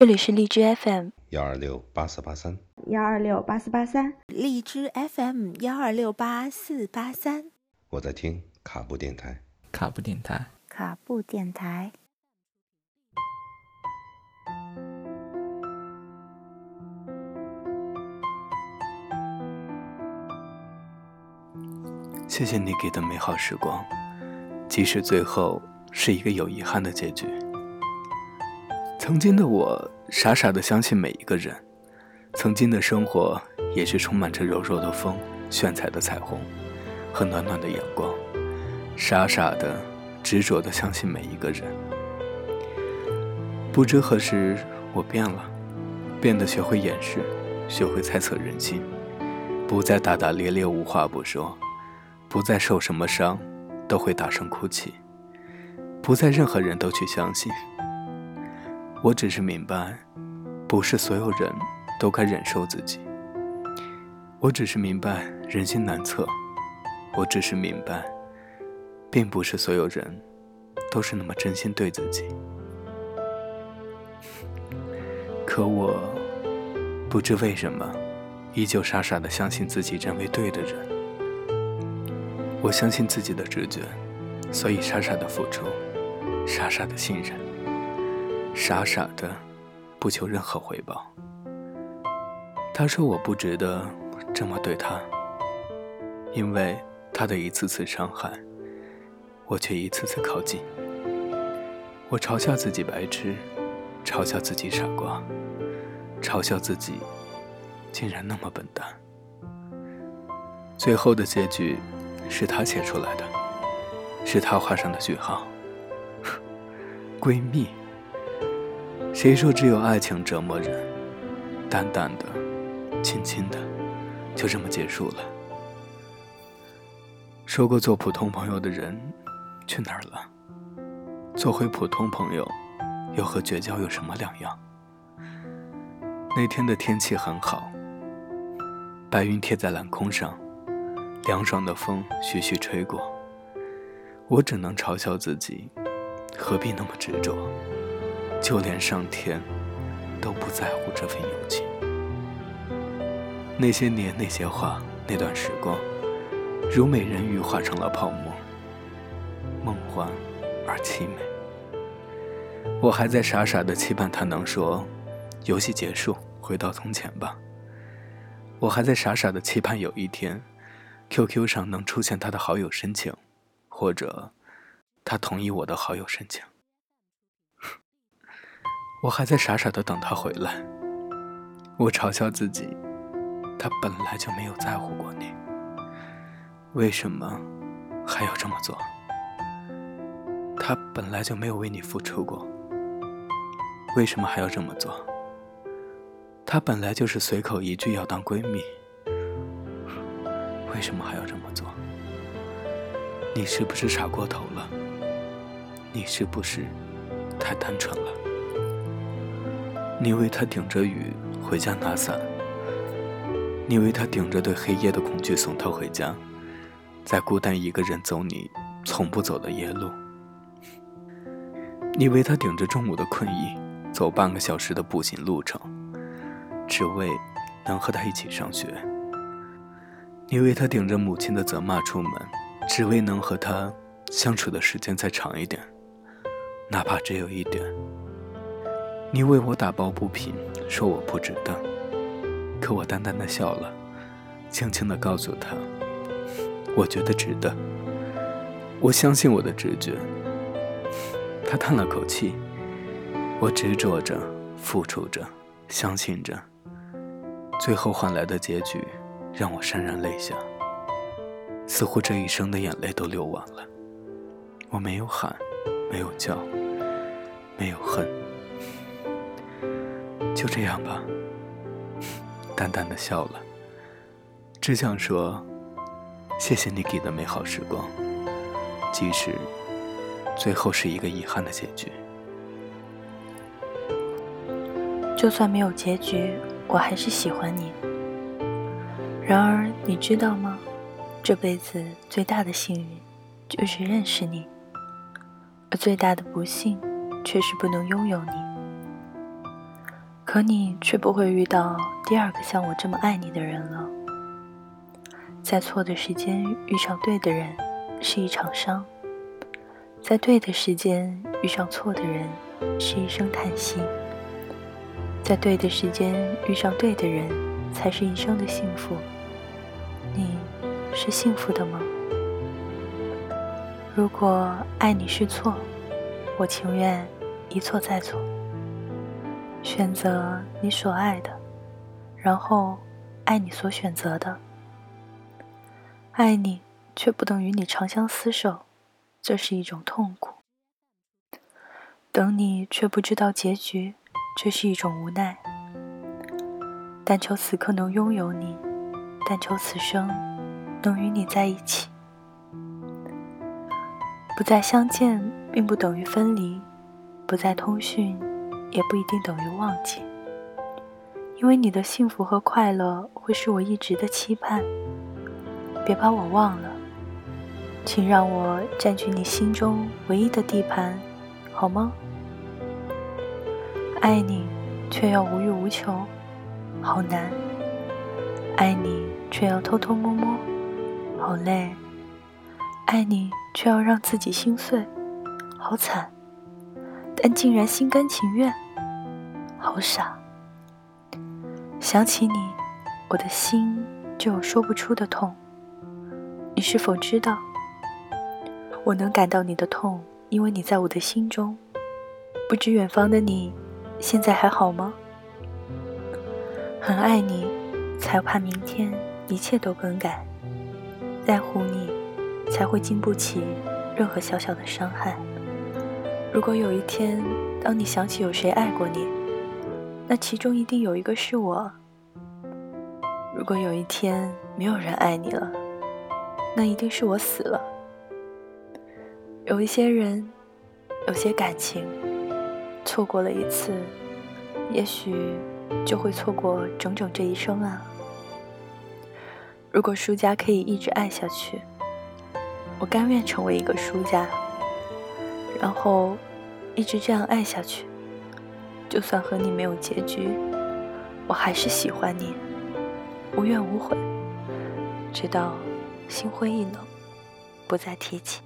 这里是荔枝 FM 幺二六八四八三，幺二六八四八三，荔枝 FM 幺二六八四八三。我在听卡布电台。卡布电台，卡布电台。谢谢你给的美好时光，即使最后是一个有遗憾的结局。曾经的我傻傻的相信每一个人，曾经的生活也是充满着柔柔的风、炫彩的彩虹和暖暖的阳光，傻傻的、执着的相信每一个人。不知何时我变了，变得学会掩饰，学会猜测人心，不再大大咧咧无话不说。不再受什么伤，都会大声哭泣；不再任何人都去相信。我只是明白，不是所有人都该忍受自己。我只是明白人心难测。我只是明白，并不是所有人都是那么真心对自己。可我不知为什么，依旧傻傻的相信自己认为对的人。我相信自己的直觉，所以傻傻的付出，傻傻的信任，傻傻的不求任何回报。他说我不值得这么对他，因为他的一次次伤害，我却一次次靠近。我嘲笑自己白痴，嘲笑自己傻瓜，嘲笑自己竟然那么笨蛋。最后的结局。是他写出来的，是他画上的句号。闺蜜，谁说只有爱情折磨人？淡淡的，轻轻的，就这么结束了。说过做普通朋友的人，去哪儿了？做回普通朋友，又和绝交有什么两样？那天的天气很好，白云贴在蓝空上。凉爽的风徐徐吹过，我只能嘲笑自己，何必那么执着？就连上天都不在乎这份友情。那些年，那些话，那段时光，如美人鱼化成了泡沫，梦幻而凄美。我还在傻傻的期盼他能说：“游戏结束，回到从前吧。”我还在傻傻的期盼有一天。QQ 上能出现他的好友申请，或者他同意我的好友申请。我还在傻傻的等他回来。我嘲笑自己，他本来就没有在乎过你，为什么还要这么做？他本来就没有为你付出过，为什么还要这么做？他本来就是随口一句要当闺蜜。为什么还要这么做？你是不是傻过头了？你是不是太单纯了？你为他顶着雨回家拿伞，你为他顶着对黑夜的恐惧送他回家，在孤单一个人走你从不走的夜路，你为他顶着中午的困意走半个小时的步行路程，只为能和他一起上学。你为他顶着母亲的责骂出门，只为能和他相处的时间再长一点，哪怕只有一点。你为我打抱不平，说我不值得，可我淡淡的笑了，轻轻的告诉他，我觉得值得。我相信我的直觉。他叹了口气，我执着着，付出着，相信着，最后换来的结局。让我潸然泪下，似乎这一生的眼泪都流完了。我没有喊，没有叫，没有恨，就这样吧。淡淡的笑了，只想说，谢谢你给的美好时光，即使最后是一个遗憾的结局。就算没有结局，我还是喜欢你。然而，你知道吗？这辈子最大的幸运，就是认识你；而最大的不幸，却是不能拥有你。可你却不会遇到第二个像我这么爱你的人了。在错的时间遇上对的人，是一场伤；在对的时间遇上错的人，是一声叹息；在对的时间遇上对的人，才是一生的幸福。你是幸福的吗？如果爱你是错，我情愿一错再错，选择你所爱的，然后爱你所选择的。爱你，却不等于你长相厮守，这是一种痛苦；等你，却不知道结局，这是一种无奈。但求此刻能拥有你，但求此生能与你在一起。不再相见，并不等于分离；不再通讯，也不一定等于忘记。因为你的幸福和快乐，会是我一直的期盼。别把我忘了，请让我占据你心中唯一的地盘，好吗？爱你，却要无欲无求，好难；爱你，却要偷偷摸摸，好累；爱你，却要让自己心碎，好惨；但竟然心甘情愿，好傻。想起你，我的心就有说不出的痛。你是否知道，我能感到你的痛，因为你在我的心中。不知远方的你，现在还好吗？很爱你，才怕明天一切都更改。在乎你，才会经不起任何小小的伤害。如果有一天，当你想起有谁爱过你，那其中一定有一个是我。如果有一天没有人爱你了，那一定是我死了。有一些人，有些感情，错过了一次，也许就会错过整整这一生啊。如果输家可以一直爱下去，我甘愿成为一个输家，然后一直这样爱下去。就算和你没有结局，我还是喜欢你，无怨无悔，直到。心灰意冷，不再提起。